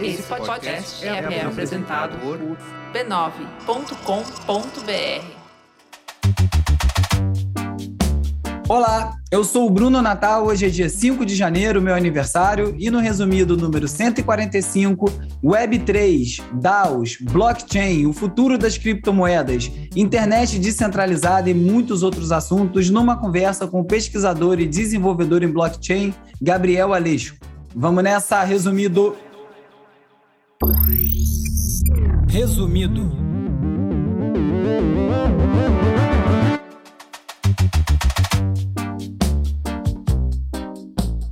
Esse podcast é, é apresentado por b9.com.br. Olá, eu sou o Bruno Natal. Hoje é dia 5 de janeiro, meu aniversário, e no resumido número 145, Web3, DAOs, blockchain, o futuro das criptomoedas, internet descentralizada e muitos outros assuntos, numa conversa com o pesquisador e desenvolvedor em blockchain, Gabriel Aleixo. Vamos nessa, resumido. Resumido.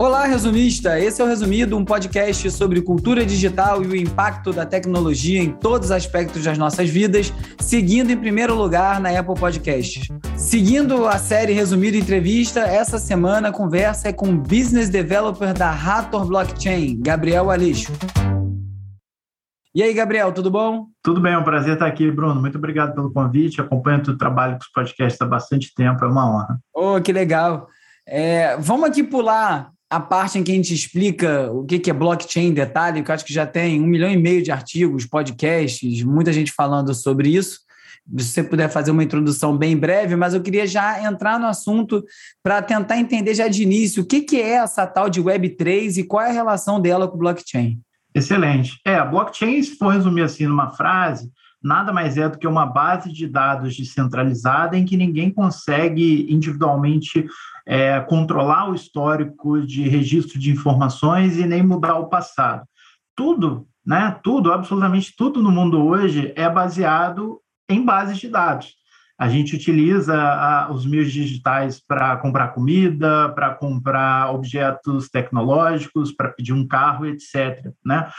Olá, resumista! Esse é o Resumido, um podcast sobre cultura digital e o impacto da tecnologia em todos os aspectos das nossas vidas, seguindo em primeiro lugar na Apple Podcasts. Seguindo a série Resumido Entrevista, essa semana a conversa é com o Business Developer da Hathor Blockchain, Gabriel Alixo. E aí, Gabriel, tudo bom? Tudo bem, é um prazer estar aqui, Bruno. Muito obrigado pelo convite. Acompanho o trabalho com os podcasts há bastante tempo, é uma honra. Oh, que legal. É, vamos aqui pular a parte em que a gente explica o que é blockchain em detalhe, que eu acho que já tem um milhão e meio de artigos, podcasts, muita gente falando sobre isso. Se você puder fazer uma introdução bem breve, mas eu queria já entrar no assunto para tentar entender já de início o que, é essa tal de Web3 e qual é a relação dela com o blockchain. Excelente. É, a blockchain, se for resumir assim numa frase, nada mais é do que uma base de dados descentralizada em que ninguém consegue individualmente é, controlar o histórico de registro de informações e nem mudar o passado. Tudo, né, tudo, absolutamente tudo no mundo hoje é baseado em bases de dados. A gente utiliza a, os meios digitais para comprar comida, para comprar objetos tecnológicos, para pedir um carro, etc. Né?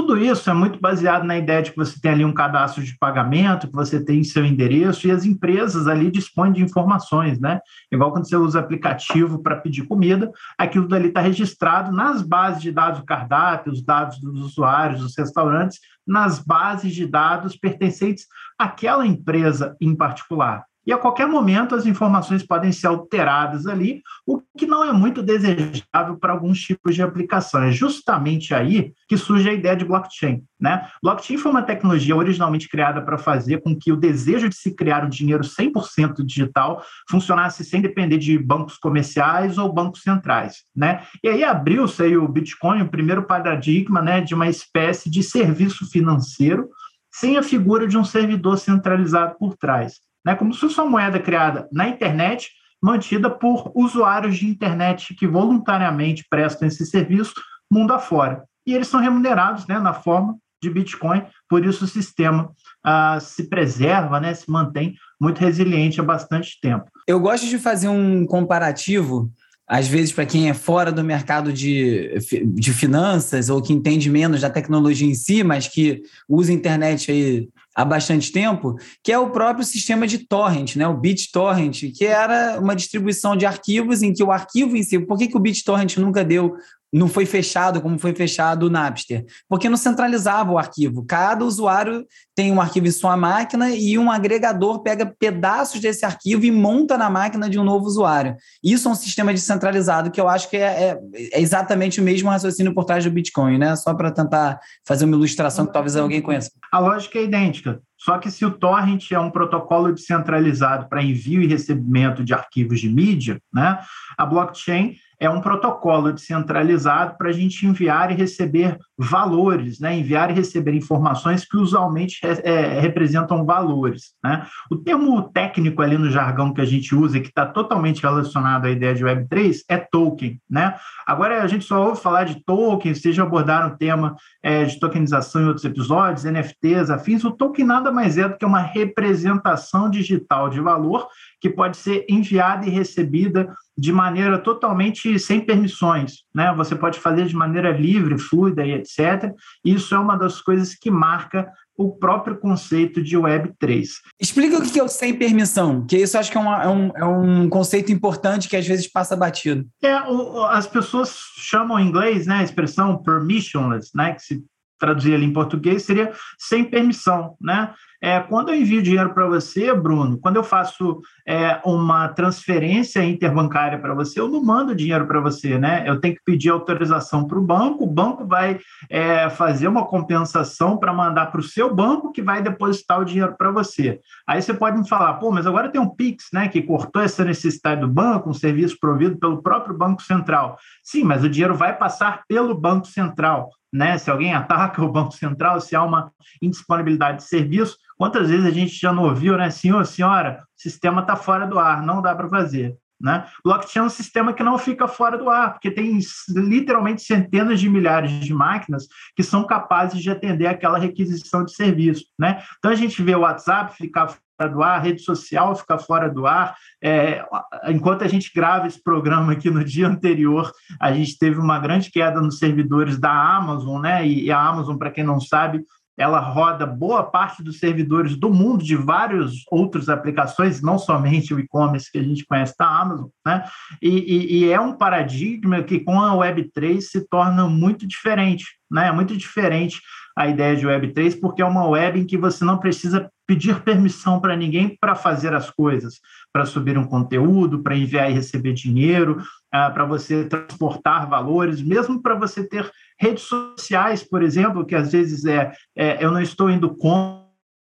Tudo isso é muito baseado na ideia de que você tem ali um cadastro de pagamento, que você tem seu endereço e as empresas ali dispõem de informações, né? Igual quando você usa aplicativo para pedir comida, aquilo dali está registrado nas bases de dados do cardápio, os dados dos usuários, dos restaurantes, nas bases de dados pertencentes àquela empresa em particular e a qualquer momento as informações podem ser alteradas ali, o que não é muito desejável para alguns tipos de aplicação. É justamente aí que surge a ideia de blockchain. Né? Blockchain foi uma tecnologia originalmente criada para fazer com que o desejo de se criar um dinheiro 100% digital funcionasse sem depender de bancos comerciais ou bancos centrais. Né? E aí abriu-se o Bitcoin, o primeiro paradigma né, de uma espécie de serviço financeiro sem a figura de um servidor centralizado por trás né, como se fosse uma moeda criada na internet, mantida por usuários de internet que voluntariamente prestam esse serviço mundo afora. E eles são remunerados né, na forma de Bitcoin, por isso o sistema ah, se preserva, né, se mantém muito resiliente há bastante tempo. Eu gosto de fazer um comparativo às vezes, para quem é fora do mercado de, de finanças ou que entende menos da tecnologia em si, mas que usa internet aí há bastante tempo, que é o próprio sistema de torrent, né? o BitTorrent, que era uma distribuição de arquivos em que o arquivo em si, por que, que o BitTorrent nunca deu não foi fechado como foi fechado o Napster, porque não centralizava o arquivo. Cada usuário tem um arquivo em sua máquina e um agregador pega pedaços desse arquivo e monta na máquina de um novo usuário. Isso é um sistema descentralizado que eu acho que é, é, é exatamente o mesmo raciocínio por trás do Bitcoin, né? Só para tentar fazer uma ilustração que talvez alguém conheça. A lógica é idêntica. Só que se o torrent é um protocolo descentralizado para envio e recebimento de arquivos de mídia, né, a blockchain é um protocolo descentralizado para a gente enviar e receber valores, né? enviar e receber informações que usualmente é, representam valores. Né? O termo técnico ali no jargão que a gente usa, que está totalmente relacionado à ideia de Web3, é token. Né? Agora, a gente só ouve falar de token, vocês já abordaram o tema é, de tokenização em outros episódios, NFTs, afins. O token nada mais é do que uma representação digital de valor que pode ser enviada e recebida de maneira totalmente sem permissões, né? Você pode fazer de maneira livre, fluida e etc. Isso é uma das coisas que marca o próprio conceito de Web3. Explica o que é o sem permissão, que isso acho que é, uma, é, um, é um conceito importante que às vezes passa batido. É, o, as pessoas chamam em inglês né, a expressão permissionless, né, que se traduzir ali em português seria sem permissão, né? É, quando eu envio dinheiro para você, Bruno, quando eu faço é, uma transferência interbancária para você, eu não mando dinheiro para você, né? Eu tenho que pedir autorização para o banco, o banco vai é, fazer uma compensação para mandar para o seu banco, que vai depositar o dinheiro para você. Aí você pode me falar, pô, mas agora tem um Pix, né, que cortou essa necessidade do banco, um serviço provido pelo próprio Banco Central. Sim, mas o dinheiro vai passar pelo Banco Central né? Se alguém ataca o Banco Central, se há uma indisponibilidade de serviço, quantas vezes a gente já não ouviu, né? Senhor, senhora, o sistema está fora do ar, não dá para fazer. Né? Blockchain é um sistema que não fica fora do ar, porque tem literalmente centenas de milhares de máquinas que são capazes de atender aquela requisição de serviço. Né? Então a gente vê o WhatsApp ficar fora do ar, rede social ficar fora do ar. É, enquanto a gente grava esse programa aqui no dia anterior, a gente teve uma grande queda nos servidores da Amazon, né? E a Amazon, para quem não sabe, ela roda boa parte dos servidores do mundo de várias outras aplicações, não somente o e-commerce que a gente conhece da Amazon, né? E, e, e, é um paradigma que com a Web3 se torna muito diferente, né? É muito diferente a ideia de Web3, porque é uma web em que você não precisa pedir permissão para ninguém para fazer as coisas, para subir um conteúdo, para enviar e receber dinheiro, uh, para você transportar valores, mesmo para você ter redes sociais, por exemplo, que às vezes é, é eu não estou indo com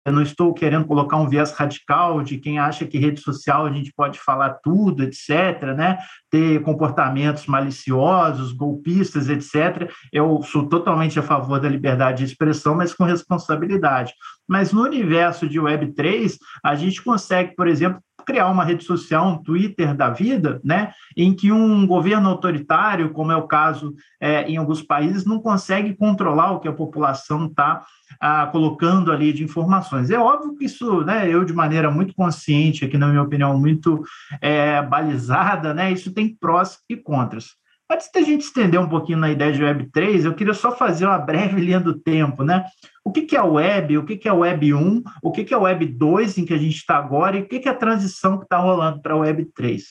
eu não estou querendo colocar um viés radical de quem acha que rede social a gente pode falar tudo, etc., né? ter comportamentos maliciosos, golpistas, etc. Eu sou totalmente a favor da liberdade de expressão, mas com responsabilidade. Mas no universo de Web3, a gente consegue, por exemplo, criar uma rede social, um Twitter da vida, né, em que um governo autoritário, como é o caso é, em alguns países, não consegue controlar o que a população está ah, colocando ali de informações. É óbvio que isso, né, eu de maneira muito consciente, aqui na minha opinião, muito é, balizada, né, isso tem prós e contras. Antes da gente estender um pouquinho na ideia de Web3, eu queria só fazer uma breve linha do tempo, né? O que, é o Web, o que, é o Web 1, o que, é o Web 2 em que a gente está agora e o que, é a transição que está rolando para o Web 3.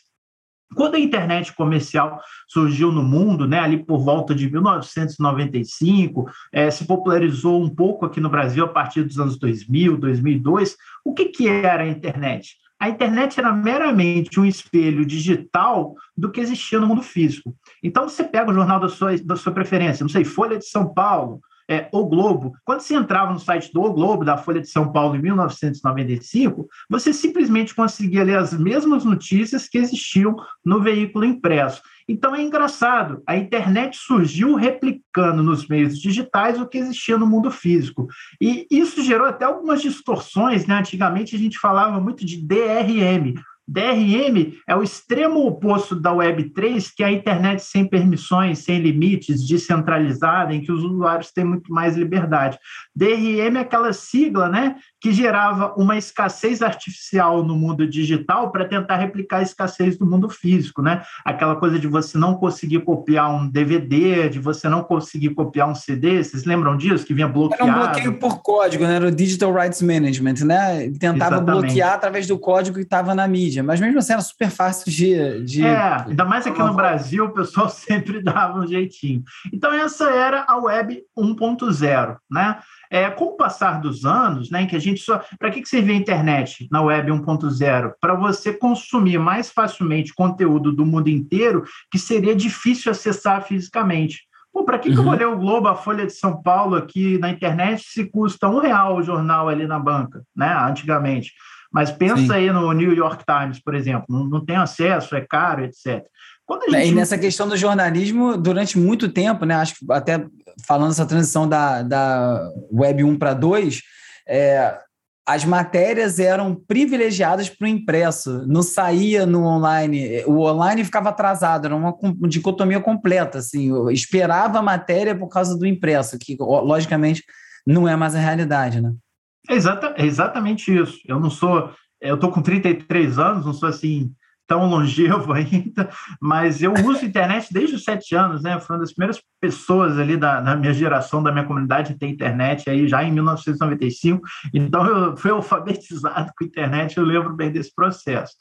Quando a internet comercial surgiu no mundo, né, ali por volta de 1995, é, se popularizou um pouco aqui no Brasil a partir dos anos 2000, 2002, o que, que era a internet? A internet era meramente um espelho digital do que existia no mundo físico. Então, você pega o jornal da sua, da sua preferência, não sei, Folha de São Paulo, é, O Globo. Quando você entrava no site do O Globo, da Folha de São Paulo, em 1995, você simplesmente conseguia ler as mesmas notícias que existiam no veículo impresso. Então é engraçado, a internet surgiu replicando nos meios digitais o que existia no mundo físico. E isso gerou até algumas distorções, né? Antigamente a gente falava muito de DRM, DRM é o extremo oposto da Web3, que é a internet sem permissões, sem limites, descentralizada, em que os usuários têm muito mais liberdade. DRM é aquela sigla né, que gerava uma escassez artificial no mundo digital para tentar replicar a escassez do mundo físico. Né? Aquela coisa de você não conseguir copiar um DVD, de você não conseguir copiar um CD, vocês lembram disso? Que vinha bloqueado. Era um bloqueio por código, né? era o Digital Rights Management, né? Ele tentava Exatamente. bloquear através do código que estava na mídia, mas mesmo assim era super fácil de... de... É, ainda mais aqui no Brasil, o pessoal sempre dava um jeitinho. Então essa era a Web 1.0, né? É, com o passar dos anos, né, em que a gente só. Para que, que serve a internet na web 1.0? Para você consumir mais facilmente conteúdo do mundo inteiro que seria difícil acessar fisicamente. Para que, uhum. que eu vou uhum. ler o Globo, a Folha de São Paulo aqui na internet se custa um real o jornal ali na banca, né? Antigamente. Mas pensa Sim. aí no New York Times, por exemplo, não, não tem acesso, é caro, etc. Gente... E nessa questão do jornalismo, durante muito tempo, né, acho que até falando essa transição da, da Web 1 para 2, é, as matérias eram privilegiadas para o impresso, não saía no online, o online ficava atrasado, era uma dicotomia completa, assim, eu esperava a matéria por causa do impresso, que logicamente não é mais a realidade, né? É exata, é exatamente isso. Eu não sou, eu estou com 33 anos, não sou assim tão longevo ainda, mas eu uso internet desde os sete anos, né? Fui uma das primeiras pessoas ali da, da minha geração, da minha comunidade, a ter internet aí já em 1995. Então eu fui alfabetizado com internet, eu lembro bem desse processo.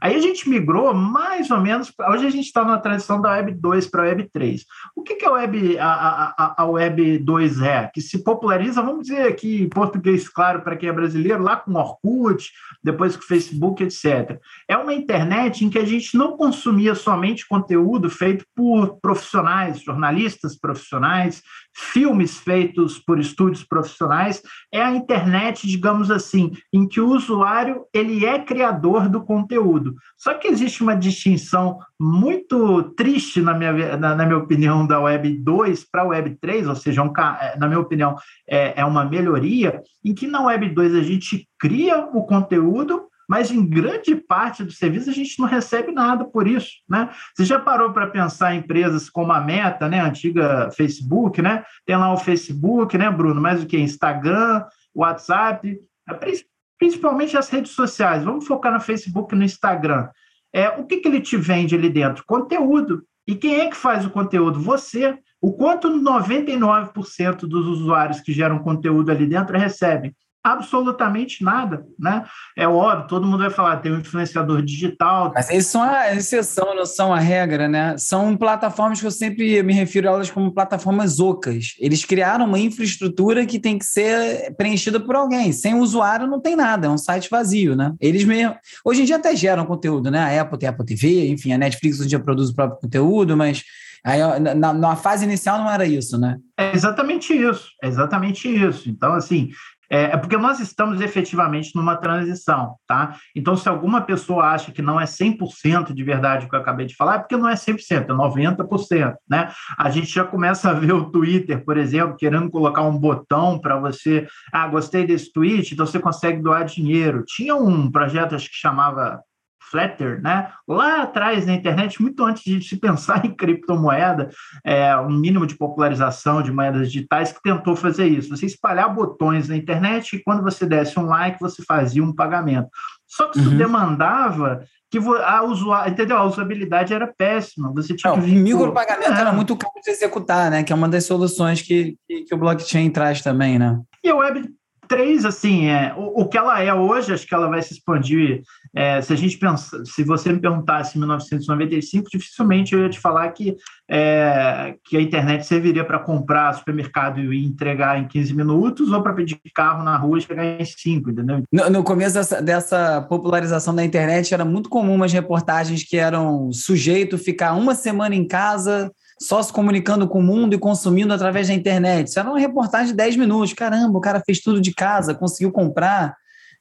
Aí a gente migrou mais ou menos, hoje a gente está na transição da Web 2 para a Web 3. O que, que a, web, a, a, a Web 2 é? Que se populariza, vamos dizer aqui em português claro para quem é brasileiro, lá com Orkut, depois com Facebook, etc. É uma internet em que a gente não consumia somente conteúdo feito por profissionais, jornalistas profissionais, filmes feitos por estúdios profissionais, é a internet, digamos assim, em que o usuário ele é criador do conteúdo. Só que existe uma distinção muito triste, na minha, na, na minha opinião, da Web 2 para a Web 3, ou seja, um, é, na minha opinião, é, é uma melhoria, em que na Web 2 a gente cria o conteúdo, mas em grande parte do serviço a gente não recebe nada por isso, né? Você já parou para pensar em empresas como a Meta, né, a antiga Facebook, né? Tem lá o Facebook, né, Bruno, mais o que Instagram, WhatsApp, principalmente as redes sociais. Vamos focar no Facebook e no Instagram. É, o que, que ele te vende ali dentro? Conteúdo. E quem é que faz o conteúdo? Você. O quanto 99% dos usuários que geram conteúdo ali dentro recebem? Absolutamente nada, né? É óbvio, todo mundo vai falar, tem um influenciador digital. Mas eles são a exceção, não são a regra, né? São plataformas que eu sempre me refiro a elas como plataformas ocas. Eles criaram uma infraestrutura que tem que ser preenchida por alguém. Sem usuário não tem nada, é um site vazio, né? Eles mesmo. Hoje em dia até geram conteúdo, né? A Apple tem a Apple TV, enfim, a Netflix hoje em dia produz o próprio conteúdo, mas Aí, na, na, fase inicial não era isso, né? É exatamente isso, é exatamente isso. Então, assim, é, é, porque nós estamos efetivamente numa transição, tá? Então, se alguma pessoa acha que não é 100% de verdade o que eu acabei de falar, é porque não é 100%, é 90%, né? A gente já começa a ver o Twitter, por exemplo, querendo colocar um botão para você, ah, gostei desse tweet, então você consegue doar dinheiro. Tinha um projeto, acho que chamava Flatter, né? lá atrás na internet, muito antes de se pensar em criptomoeda, é, um mínimo de popularização de moedas digitais que tentou fazer isso. Você espalhar botões na internet e quando você desse um like, você fazia um pagamento. Só que isso uhum. demandava que a, usuário, entendeu? a usabilidade era péssima. Você tinha Não, que micropagamento é. era muito caro de executar, né? Que é uma das soluções que, que, que o blockchain traz também, né? E o Web três, assim, é, o, o, que ela é hoje, acho que ela vai se expandir. É, se a gente pensa, se você me perguntasse em 1995, dificilmente eu ia te falar que, é, que a internet serviria para comprar supermercado e entregar em 15 minutos ou para pedir carro na rua e chegar em 5, entendeu? No, no começo dessa, dessa, popularização da internet, era muito comum umas reportagens que eram sujeito ficar uma semana em casa só se comunicando com o mundo e consumindo através da internet. Isso era uma reportagem de 10 minutos. Caramba, o cara fez tudo de casa, conseguiu comprar.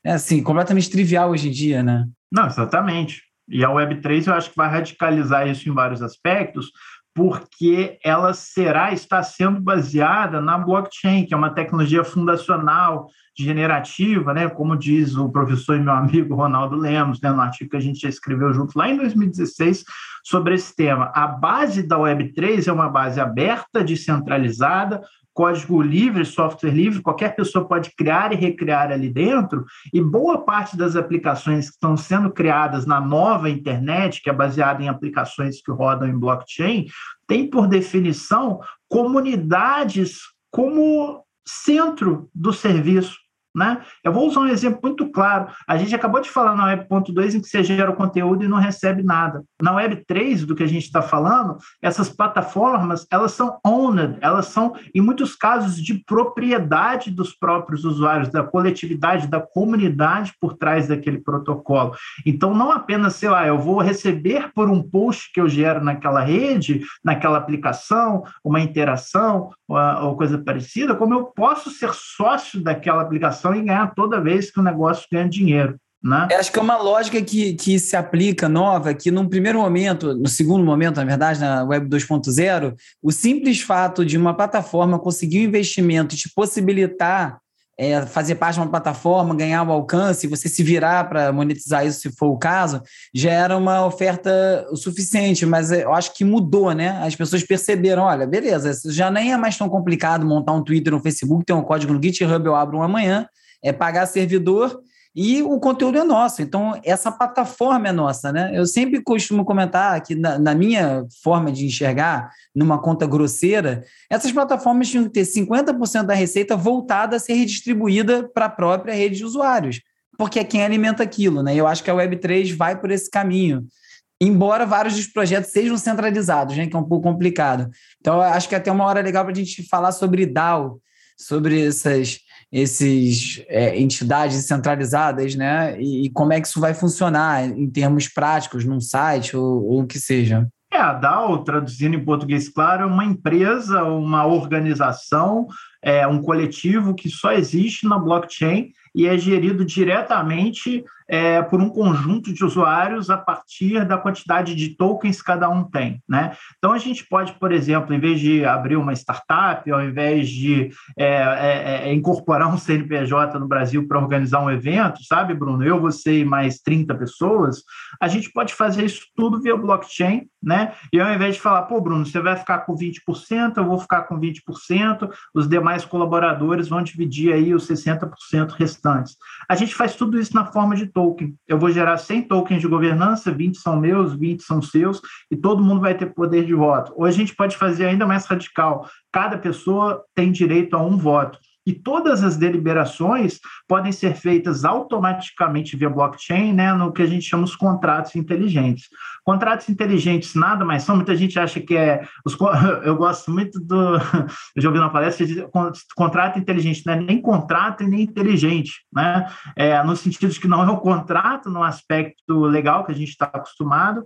É assim, completamente trivial hoje em dia, né? Não, exatamente. E a Web3 eu acho que vai radicalizar isso em vários aspectos, porque ela será, está sendo baseada na blockchain, que é uma tecnologia fundacional, generativa, né, como diz o professor e meu amigo Ronaldo Lemos, né, no artigo que a gente já escreveu junto lá em 2016 sobre esse tema. A base da Web3 é uma base aberta, descentralizada, código livre, software livre, qualquer pessoa pode criar e recriar ali dentro, e boa parte das aplicações que estão sendo criadas na nova internet, que é baseada em aplicações que rodam em blockchain, tem por definição comunidades como centro do serviço. Né? Eu vou usar um exemplo muito claro. A gente acabou de falar na Web.2 em que você gera o conteúdo e não recebe nada. Na Web3, do que a gente está falando, essas plataformas elas são owned, elas são, em muitos casos, de propriedade dos próprios usuários, da coletividade, da comunidade por trás daquele protocolo. Então, não apenas, sei lá, eu vou receber por um post que eu gero naquela rede, naquela aplicação, uma interação ou, ou coisa parecida, como eu posso ser sócio daquela aplicação e ganhar toda vez que o negócio ganha dinheiro. Né? Eu acho que é uma lógica que, que se aplica nova, que num primeiro momento, no segundo momento, na verdade, na Web 2.0, o simples fato de uma plataforma conseguir um investimento e te possibilitar é, fazer parte de uma plataforma, ganhar o alcance, você se virar para monetizar isso, se for o caso, já era uma oferta o suficiente, mas eu acho que mudou, né? As pessoas perceberam, olha, beleza, já nem é mais tão complicado montar um Twitter, um Facebook, ter um código no GitHub, eu abro um amanhã, é pagar servidor e o conteúdo é nosso. Então, essa plataforma é nossa, né? Eu sempre costumo comentar que, na, na, minha forma de enxergar, numa conta grosseira, essas plataformas tinham que ter 50% da receita voltada a ser redistribuída para a própria rede de usuários, porque é quem alimenta aquilo, né? Eu acho que a Web3 vai por esse caminho. embora vários dos projetos sejam centralizados, né, que é um pouco complicado. Então, acho que é até uma hora legal para a gente falar sobre DAO, sobre essas esses é, entidades centralizadas, né? E, e, como é que isso vai funcionar em termos práticos, num site ou, ou o que seja. É, a DAO, traduzindo em português claro, é uma empresa, uma organização, é um coletivo que só existe na blockchain e é gerido diretamente é, por um conjunto de usuários a partir da quantidade de tokens que cada um tem. Né? Então, a gente pode, por exemplo, em vez de abrir uma startup, ao invés de é, é, é incorporar um CNPJ no Brasil para organizar um evento, sabe, Bruno? Eu, você e mais 30 pessoas, a gente pode fazer isso tudo via blockchain, né? E ao invés de falar, pô, Bruno, você vai ficar com 20%, eu vou ficar com 20%, os demais colaboradores vão dividir aí os 60% restantes. A gente faz tudo isso na forma de token. Eu vou gerar 100 tokens de governança, 20 são meus, 20 são seus, e todo mundo vai ter poder de voto. Ou a gente pode fazer ainda mais radical: cada pessoa tem direito a um voto. E todas as deliberações podem ser feitas automaticamente via blockchain, né, no que a gente chama os contratos inteligentes. Contratos inteligentes nada mais são, muita gente acha que é. Os, eu gosto muito do. Eu já ouvi uma palestra contrato inteligente, não é nem contrato e nem inteligente, né? É, no sentido de que não é um contrato no aspecto legal que a gente está acostumado,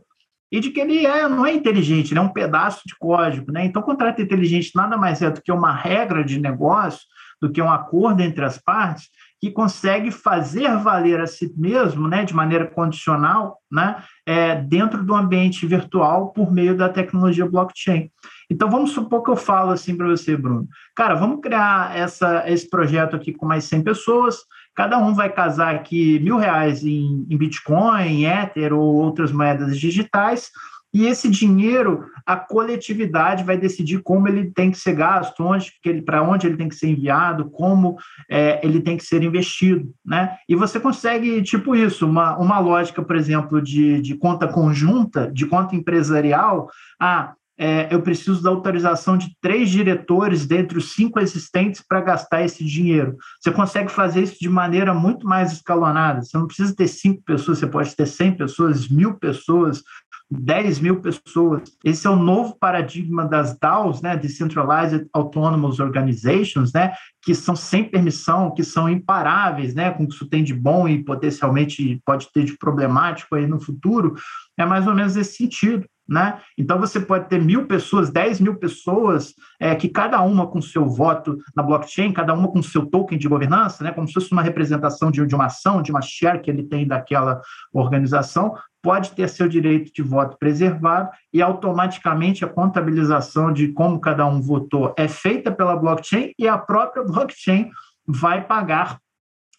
e de que ele é, não é inteligente, ele é um pedaço de código. Né? Então, contrato inteligente nada mais é do que uma regra de negócio do que um acordo entre as partes que consegue fazer valer a si mesmo, né, de maneira condicional, né, é, dentro do ambiente virtual por meio da tecnologia blockchain. Então, vamos supor que eu falo assim para você, Bruno. Cara, vamos criar essa, esse projeto aqui com mais 100 pessoas, cada um vai casar aqui mil reais em, em Bitcoin, em Ether ou outras moedas digitais, e esse dinheiro, a coletividade vai decidir como ele tem que ser gasto, onde, para onde ele tem que ser enviado, como é, ele tem que ser investido. Né? E você consegue, tipo isso, uma, uma lógica, por exemplo, de, de conta conjunta, de conta empresarial. Ah, é, eu preciso da autorização de três diretores dentre os cinco existentes para gastar esse dinheiro. Você consegue fazer isso de maneira muito mais escalonada. Você não precisa ter cinco pessoas, você pode ter cem pessoas, mil pessoas, 10 mil pessoas. Esse é o novo paradigma das DAOs, né, Decentralized Autonomous Organizations, né, que são sem permissão, que são imparáveis, né, com o que isso tem de bom e potencialmente pode ter de problemático aí no futuro, é mais ou menos esse sentido. Né? Então você pode ter mil pessoas, dez mil pessoas, é, que cada uma com seu voto na blockchain, cada uma com seu token de governança, né? como se fosse uma representação de, de uma ação, de uma share que ele tem daquela organização, pode ter seu direito de voto preservado e automaticamente a contabilização de como cada um votou é feita pela blockchain e a própria blockchain vai pagar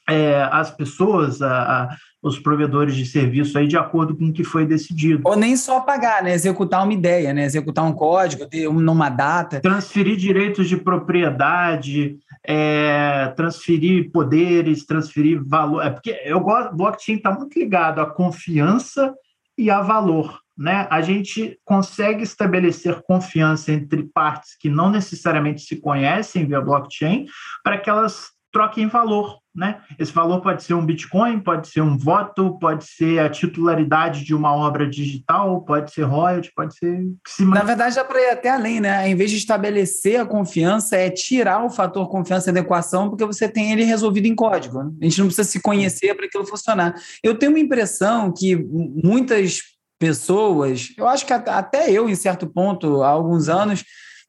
é, as pessoas, a, a, os provedores de serviço aí de acordo com o que foi decidido. Ou nem só pagar, né? Executar uma ideia, né? Executar um código, ter uma data. Transferir direitos de propriedade, é, transferir poderes, transferir valor. É porque eu gosto, blockchain está muito ligado à confiança e a valor. Né? A gente consegue estabelecer confiança entre partes que não necessariamente se conhecem via blockchain para que elas troquem valor. Né? Esse valor pode ser um Bitcoin, pode ser um voto, pode ser a titularidade de uma obra digital, pode ser royalty, pode ser. Na verdade, dá para ir até além, né? Em vez de estabelecer a confiança, é tirar o fator confiança da equação, porque você tem ele resolvido em código. Né? A gente não precisa se conhecer para aquilo funcionar. Eu tenho uma impressão que muitas pessoas, eu acho que até eu, em certo ponto, há alguns anos,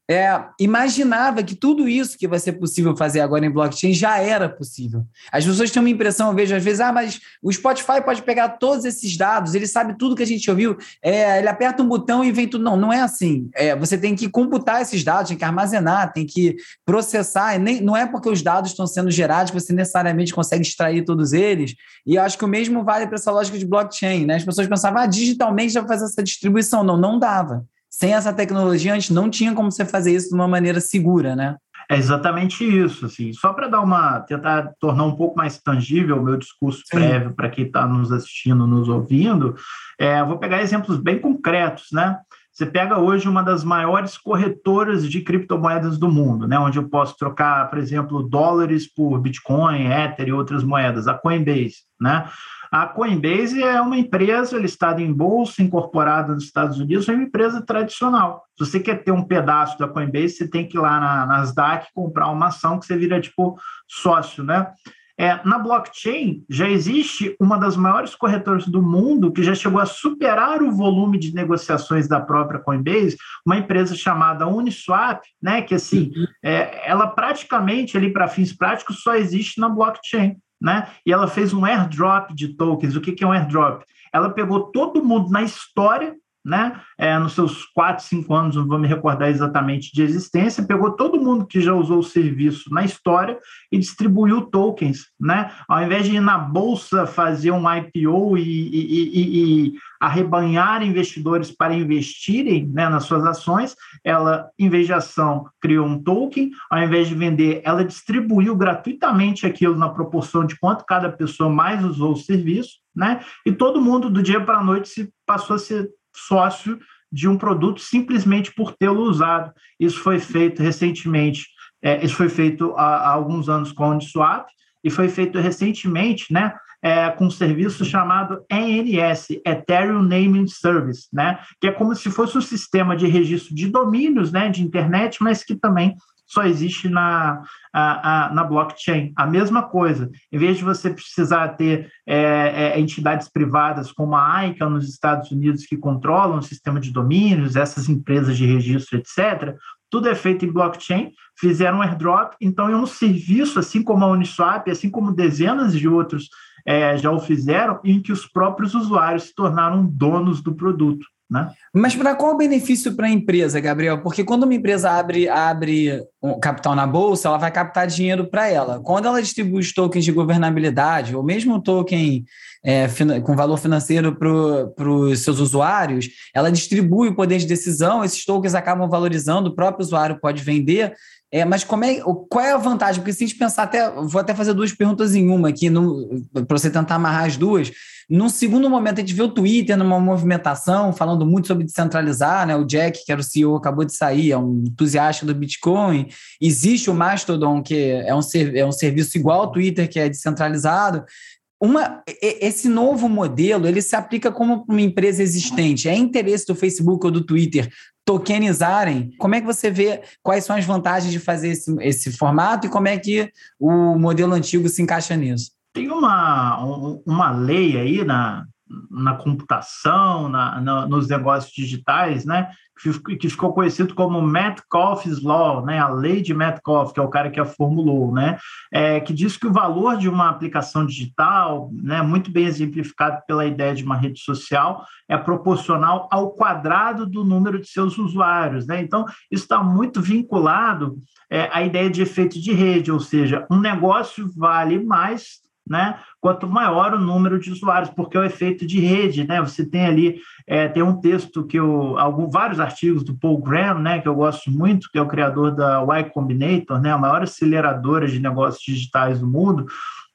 é, imaginava que tudo isso que vai ser possível fazer agora em blockchain já era possível. As pessoas têm uma impressão, eu vejo às vezes, ah, mas o Spotify pode pegar todos esses dados, ele sabe tudo que a gente ouviu, é, ele aperta um botão e vem tudo. Não, não é assim. É, você tem que computar esses dados, tem que armazenar, tem que processar. Nem, não é porque os dados estão sendo gerados que você necessariamente consegue extrair todos eles. E eu acho que o mesmo vale para essa lógica de blockchain. Né? As pessoas pensavam, ah, digitalmente já fazer essa distribuição. Não, não dava sem essa tecnologia, antes não tinha como você fazer isso de uma maneira segura, né? É exatamente isso, assim. Só para dar uma tentar tornar um pouco mais tangível o meu discurso Sim. prévio para quem está nos assistindo, nos ouvindo, é, vou pegar exemplos bem concretos, né? Você pega hoje uma das maiores corretoras de criptomoedas do mundo, né? Onde eu posso trocar, por exemplo, dólares por Bitcoin, Ether e outras moedas, a Coinbase, né? A Coinbase é uma empresa listada em bolsa, incorporada nos Estados Unidos, é uma empresa tradicional. Se você quer ter um pedaço da Coinbase, você tem que ir lá na Nasdaq comprar uma ação que você vira tipo sócio, né? É, na blockchain, já existe uma das maiores corretoras do mundo que já chegou a superar o volume de negociações da própria Coinbase, uma empresa chamada Uniswap, né, que assim, uhum. é, ela praticamente, ali para fins práticos, só existe na blockchain. Né? E ela fez um airdrop de tokens. O que, que é um airdrop? Ela pegou todo mundo na história né? É, nos seus quatro, cinco anos, não vou me recordar exatamente de existência, pegou todo mundo que já usou o serviço na história e distribuiu tokens, né? Ao invés de ir na bolsa fazer um IPO e, e, e, e arrebanhar investidores para investirem né, nas suas ações, ela, em vez de ação, criou um token, ao invés de vender, ela distribuiu gratuitamente aquilo na proporção de quanto cada pessoa mais usou o serviço, né? E todo mundo, do dia para a noite, se passou a ser sócio de um produto simplesmente por tê-lo usado. Isso foi feito recentemente, é, isso foi feito há, há, alguns anos com a Uniswap e foi feito recentemente, né, é, com um serviço chamado ENS, Ethereum Naming Service, né, que é como se fosse um sistema de registro de domínios, né, de internet, mas que também só existe na, a, a, na blockchain. A mesma coisa, em vez de você precisar ter é, é, entidades privadas como a ICA nos Estados Unidos que controlam o sistema de domínios, essas empresas de registro, etc., tudo é feito em blockchain, fizeram um airdrop, então é um serviço, assim como a Uniswap, assim como dezenas de outros é, já o fizeram, em que os próprios usuários se tornaram donos do produto. Né? Mas para qual o benefício para a empresa, Gabriel? Porque quando uma empresa abre, abre um capital na bolsa, ela vai captar dinheiro para ela. Quando ela distribui os tokens de governabilidade, ou mesmo token é, com valor financeiro para os seus usuários, ela distribui o poder de decisão, esses tokens acabam valorizando, o próprio usuário pode vender. É, mas como é, qual é a vantagem? Porque se a gente pensar até, vou até fazer duas perguntas em uma aqui, para você tentar amarrar as duas. Num segundo momento, a gente vê o Twitter numa movimentação, falando muito sobre descentralizar, né? O Jack, que era o CEO, acabou de sair, é um entusiasta do Bitcoin. Existe o Mastodon, que é um, é um serviço igual ao Twitter, que é descentralizado. Uma, esse novo modelo ele se aplica como uma empresa existente. É interesse do Facebook ou do Twitter tokenizarem. Como é que você vê quais são as vantagens de fazer esse, esse formato e como é que o modelo antigo se encaixa nisso? Tem uma, uma lei aí na, na computação, na, na, nos negócios digitais, né, que ficou conhecido como Metcalfe's Law, né, a lei de Metcalfe, que é o cara que a formulou, né, é, que diz que o valor de uma aplicação digital, né, muito bem exemplificado pela ideia de uma rede social, é proporcional ao quadrado do número de seus usuários, né, então isso está muito vinculado é, à ideia de efeito de rede, ou seja, um negócio vale mais né? Quanto maior o número de usuários, porque é o efeito de rede, né? Você tem ali, é, tem um texto que eu, algum, vários artigos do Paul Graham, né? Que eu gosto muito, que é o criador da Y Combinator, né? A maior aceleradora de negócios digitais do mundo,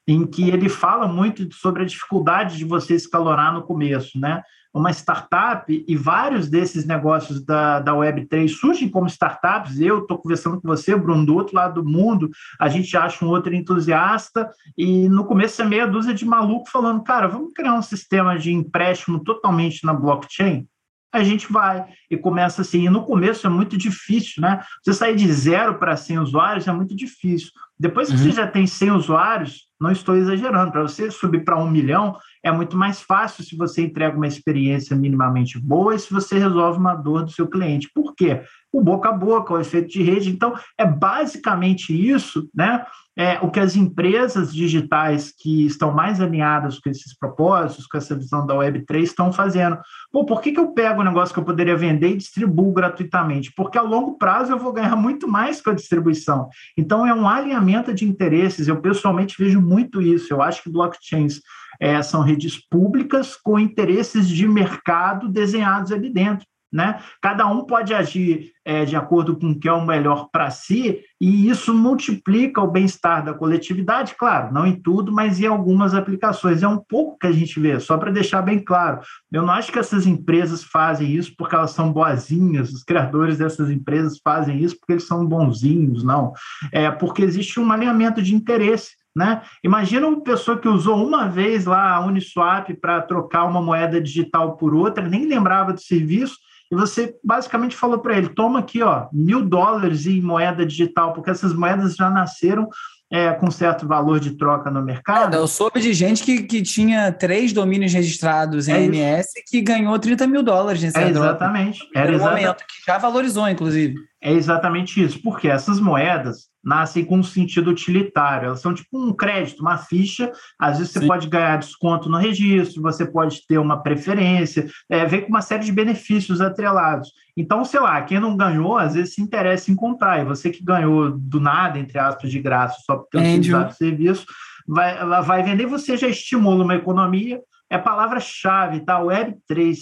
em que ele fala muito sobre a dificuldade de você escalonar no começo, né? Uma startup e vários desses negócios da, da Web3 surgem como startups. Eu estou conversando com você, Bruno, do outro lado do mundo, a gente acha um outro entusiasta e no começo é meia dúzia de maluco falando, cara, vamos criar um sistema de empréstimo totalmente na blockchain? a gente vai e começa assim. E no começo é muito difícil, né? Você sair de zero para 100 usuários é muito difícil. Depois que uhum. você já tem 100 usuários, não estou exagerando, para você subir para um milhão é muito mais fácil se você entrega uma experiência minimamente boa e se você resolve uma dor do seu cliente. Por quê? O boca a boca, o efeito de rede. Então, é basicamente isso, né? É, o que as empresas digitais que estão mais alinhadas com esses propósitos, com essa visão da Web3, estão fazendo. Pô, por que, que eu pego um negócio que eu poderia vender e distribuo gratuitamente? Porque a longo prazo eu vou ganhar muito mais com a distribuição. Então, é um alinhamento de interesses. Eu pessoalmente vejo muito isso. Eu acho que blockchains é, são redes públicas com interesses de mercado desenhados ali dentro. Né? Cada um pode agir é, de acordo com o que é o melhor para si, e isso multiplica o bem-estar da coletividade, claro, não em tudo, mas em algumas aplicações. É um pouco que a gente vê, só para deixar bem claro. Eu não acho que essas empresas fazem isso porque elas são boazinhas, os criadores dessas empresas fazem isso porque eles são bonzinhos, não. É porque existe um alinhamento de interesse Né? Imagina uma pessoa que usou uma vez lá a Uniswap para trocar uma moeda digital por outra, nem lembrava do serviço, e você basicamente falou para ele: toma aqui ó, mil dólares em moeda digital, porque essas moedas já nasceram é, com certo valor de troca no mercado. É, eu soube de gente que, que tinha três domínios registrados em é MS que ganhou 30 mil dólares nesse é Exatamente. Era um momento que já valorizou, inclusive. É exatamente isso, porque essas moedas nascem com um sentido utilitário, elas são tipo um crédito, uma ficha, às vezes você Sim. pode ganhar desconto no registro, você pode ter uma preferência, é, vem com uma série de benefícios atrelados. Então, sei lá, quem não ganhou, às vezes se interessa em comprar, e você que ganhou do nada, entre aspas, de graça, só por ter utilizado o serviço, vai, vai vender, você já estimula uma economia, é palavra-chave, tá? Web3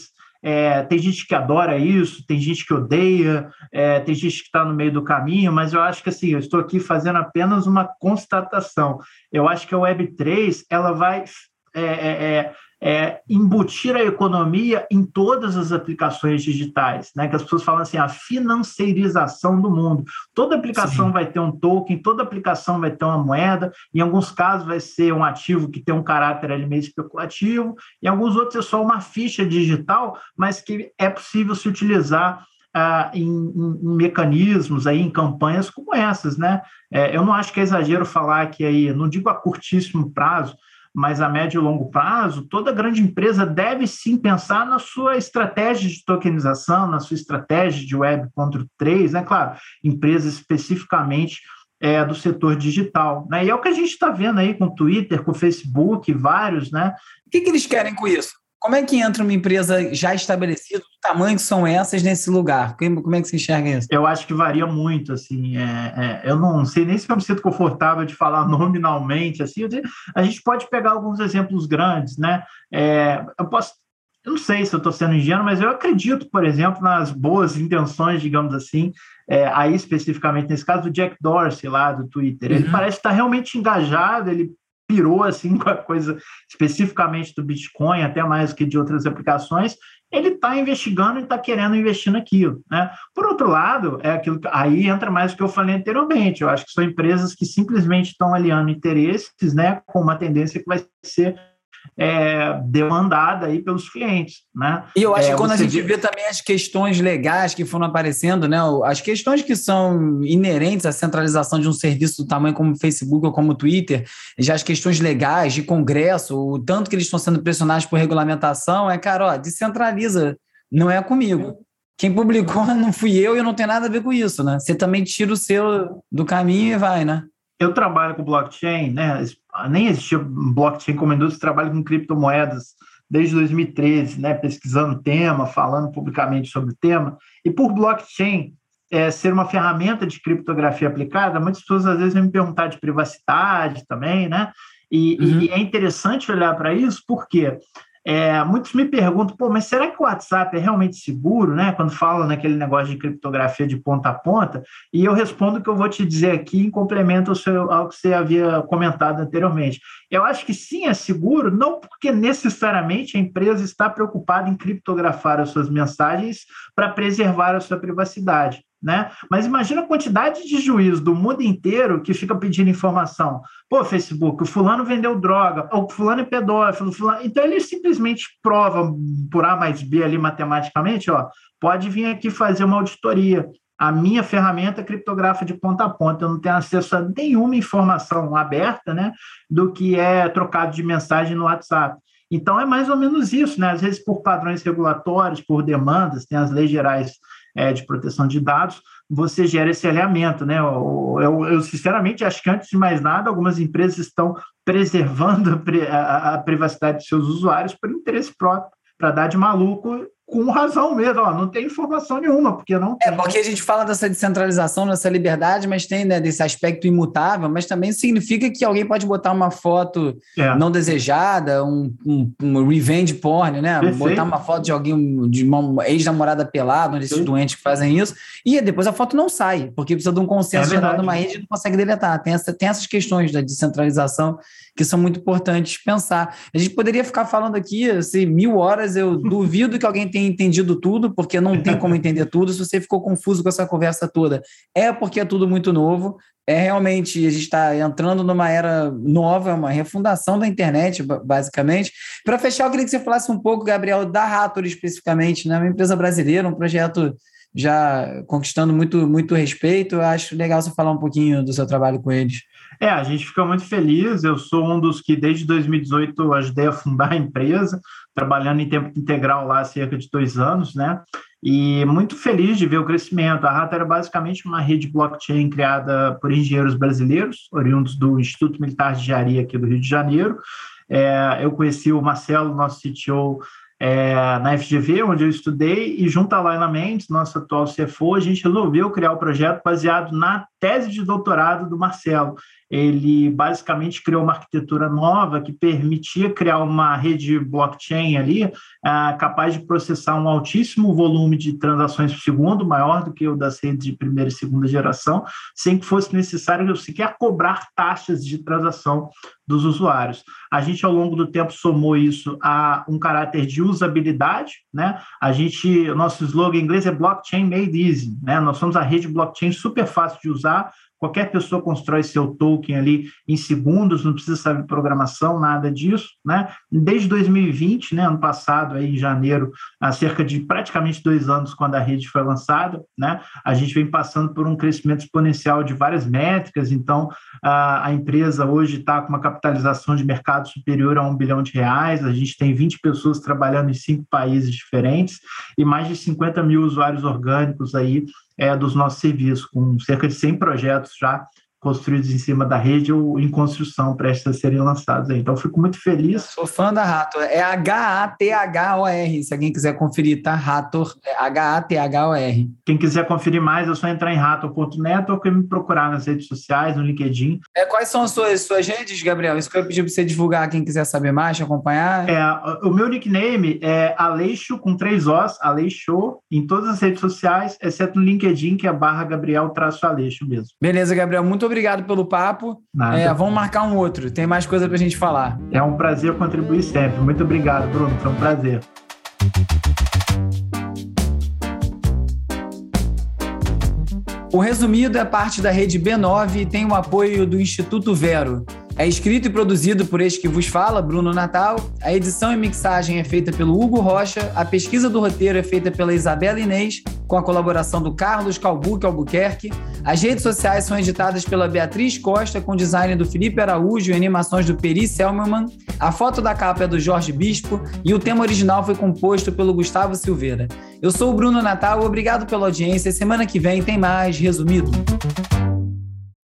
é, tem gente que adora isso, tem gente que odeia, é, tem gente que está no meio do caminho, mas eu acho que assim, eu estou aqui fazendo apenas uma constatação. Eu acho que a Web3 ela vai é, é, embutir a economia em todas as aplicações digitais, né? Que as pessoas falam assim, a financeirização do mundo. Toda aplicação Sim. vai ter um token, toda aplicação vai ter uma moeda, em alguns casos vai ser um ativo que tem um caráter ali meio especulativo, em alguns outros é só uma ficha digital, mas que é possível se utilizar ah, em, em, em, mecanismos, aí, em campanhas como essas, né? É, eu não acho que é exagero falar que aí, não digo a curtíssimo prazo, mas a médio e longo prazo, toda grande empresa deve sim pensar na sua estratégia de tokenização, na sua estratégia de Web.3, né? Claro, empresas especificamente é, do setor digital. Né? E é o que a gente está vendo aí com o Twitter, com o Facebook, vários, né? O que, que eles querem com isso? Como é que entra uma empresa já estabelecida, do tamanho que são essas nesse lugar? Como é que se enxerga isso? Eu acho que varia muito, assim, é, é, eu não sei nem se eu me sinto confortável de falar nominalmente, assim, a gente pode pegar alguns exemplos grandes, né? É, eu posso, eu não sei se eu estou sendo ingênuo, mas eu acredito, por exemplo, nas boas intenções, digamos assim, é, aí especificamente nesse caso do Jack Dorsey lá do Twitter. Ele uhum. parece estar realmente engajado, ele pirou assim com a coisa especificamente do Bitcoin, até mais que de outras aplicações, ele está investigando e está querendo investir naquilo. Né? Por outro lado, é aquilo que, aí entra mais o que eu falei anteriormente. Eu acho que são empresas que simplesmente estão aliando interesses né, com uma tendência que vai ser é, demandada aí pelos clientes, né? E eu acho é, que quando a gente vê... vê também as questões legais que foram aparecendo, né? As questões que são inerentes à centralização de um serviço do tamanho como o Facebook ou como o Twitter, já as questões legais de Congresso, o tanto que eles estão sendo pressionados por regulamentação, é, cara, ó, descentraliza, não é comigo. Quem publicou não fui eu e eu não tenho nada a ver com isso, né? Você também tira o seu do caminho e vai, né? Eu trabalho com blockchain, né? Nem existia blockchain como indústria, trabalho com criptomoedas desde 2013, né? Pesquisando tema, falando publicamente sobre o tema. E por blockchain é, ser uma ferramenta de criptografia aplicada, muitas pessoas às vezes vêm me perguntar de privacidade também, né? E, uhum. e é interessante olhar para isso porque é, muitos me perguntam, pô, mas será que o WhatsApp é realmente seguro, né? Quando fala naquele negócio de criptografia de ponta a ponta, e eu respondo o que eu vou te dizer aqui em complemento ao, seu, ao que você havia comentado anteriormente. Eu acho que sim é seguro, não porque necessariamente a empresa está preocupada em criptografar as suas mensagens para preservar a sua privacidade. Né? Mas imagina a quantidade de juízes do mundo inteiro que fica pedindo informação. Pô, Facebook, o fulano vendeu droga, o fulano é pedófilo, fulano... então ele simplesmente prova por A mais B ali matematicamente, ó, pode vir aqui fazer uma auditoria. A minha ferramenta criptografa de ponta a ponta, eu não tenho acesso a nenhuma informação aberta, né, do que é trocado de mensagem no WhatsApp. Então é mais ou menos isso, né? Às vezes por padrões regulatórios, por demandas, tem as leis gerais é, de proteção de dados, você gera esse alinhamento, né? Eu, eu, eu, sinceramente acho que antes de mais nada, algumas empresas estão preservando a, a, a privacidade de seus usuários por interesse próprio, para dar de maluco com razão mesmo, ó, não tem informação nenhuma, porque não É, porque a gente fala dessa descentralização, dessa liberdade, mas tem né, desse aspecto imutável, mas também significa que alguém pode botar uma foto é. não desejada, um, um, um, revenge porn, né? Perfeito. Botar uma foto de alguém, de uma ex-namorada pelada, um desses doentes que fazem isso, e depois a foto não sai, porque precisa de um consenso é geral de uma rede e não consegue deletar. Tem, essa, tem essas questões da descentralização que são muito importantes pensar. A gente poderia ficar falando aqui assim, mil horas, eu duvido que alguém tenha entendido tudo, porque não tem como entender tudo. Se você ficou confuso com essa conversa toda, é porque é tudo muito novo. É realmente, a gente está entrando numa era nova, uma refundação da internet, basicamente. Para fechar, eu queria que você falasse um pouco, Gabriel, da Rator especificamente, né? uma empresa brasileira, um projeto já conquistando muito, muito respeito. Eu acho legal você falar um pouquinho do seu trabalho com eles. É, a gente fica muito feliz. Eu sou um dos que, desde 2018, ajudei a fundar a empresa, trabalhando em tempo integral lá há cerca de dois anos, né? E muito feliz de ver o crescimento. A Rata era basicamente uma rede blockchain criada por engenheiros brasileiros, oriundos do Instituto Militar de Engenharia aqui do Rio de Janeiro. É, eu conheci o Marcelo, nosso CTO, é, na FGV, onde eu estudei, e junto à Laina Mendes, nossa atual CFO, a gente resolveu criar o projeto baseado na tese de doutorado do Marcelo. Ele basicamente criou uma arquitetura nova que permitia criar uma rede blockchain ali, ah, capaz de processar um altíssimo volume de transações por segundo, maior do que o das redes de primeira e segunda geração, sem que fosse necessário sequer cobrar taxas de transação dos usuários. A gente, ao longo do tempo, somou isso a um caráter de usabilidade, né? A gente, nosso slogan em inglês é blockchain made easy, né? Nós somos a rede blockchain super fácil de usar, Qualquer pessoa constrói seu token ali em segundos, não precisa saber programação, nada disso, né? Desde 2020, né, ano passado, aí em janeiro, há cerca de praticamente dois anos, quando a rede foi lançada, né, a gente vem passando por um crescimento exponencial de várias métricas. Então, a, a empresa hoje está com uma capitalização de mercado superior a um bilhão de reais. A gente tem 20 pessoas trabalhando em cinco países diferentes e mais de 50 mil usuários orgânicos aí é, dos nossos serviços, com cerca de 100 projetos já construídos em cima da rede ou em construção, prestes a serem lançados. Aí. Então, fico muito feliz. Sou fã da Rator. É H-A-T-H-O-R, se alguém quiser conferir, tá? Rator, é H-A-T-H-O-R. Quem quiser conferir mais, é só entrar em rator.net ou me procurar nas redes sociais, no LinkedIn. É, quais são as suas, suas redes, Gabriel? Isso que eu pedi para você divulgar, quem quiser saber mais, te acompanhar. É, o meu nickname é Aleixo, com três Os, Aleixo, em todas as redes sociais, exceto no LinkedIn, que é barra Gabriel-Aleixo mesmo. Beleza, Gabriel. Muito obrigado pelo papo. É, vamos marcar um outro. Tem mais coisa para a gente falar. É um prazer contribuir sempre. Muito obrigado, Bruno. Foi um prazer. O resumido é parte da rede B9 e tem o apoio do Instituto Vero. É escrito e produzido por este que vos fala, Bruno Natal. A edição e mixagem é feita pelo Hugo Rocha. A pesquisa do roteiro é feita pela Isabela Inês, com a colaboração do Carlos Calbuque Albuquerque. As redes sociais são editadas pela Beatriz Costa, com design do Felipe Araújo e animações do Peri Selmerman. A foto da capa é do Jorge Bispo e o tema original foi composto pelo Gustavo Silveira. Eu sou o Bruno Natal, obrigado pela audiência. Semana que vem tem mais resumido.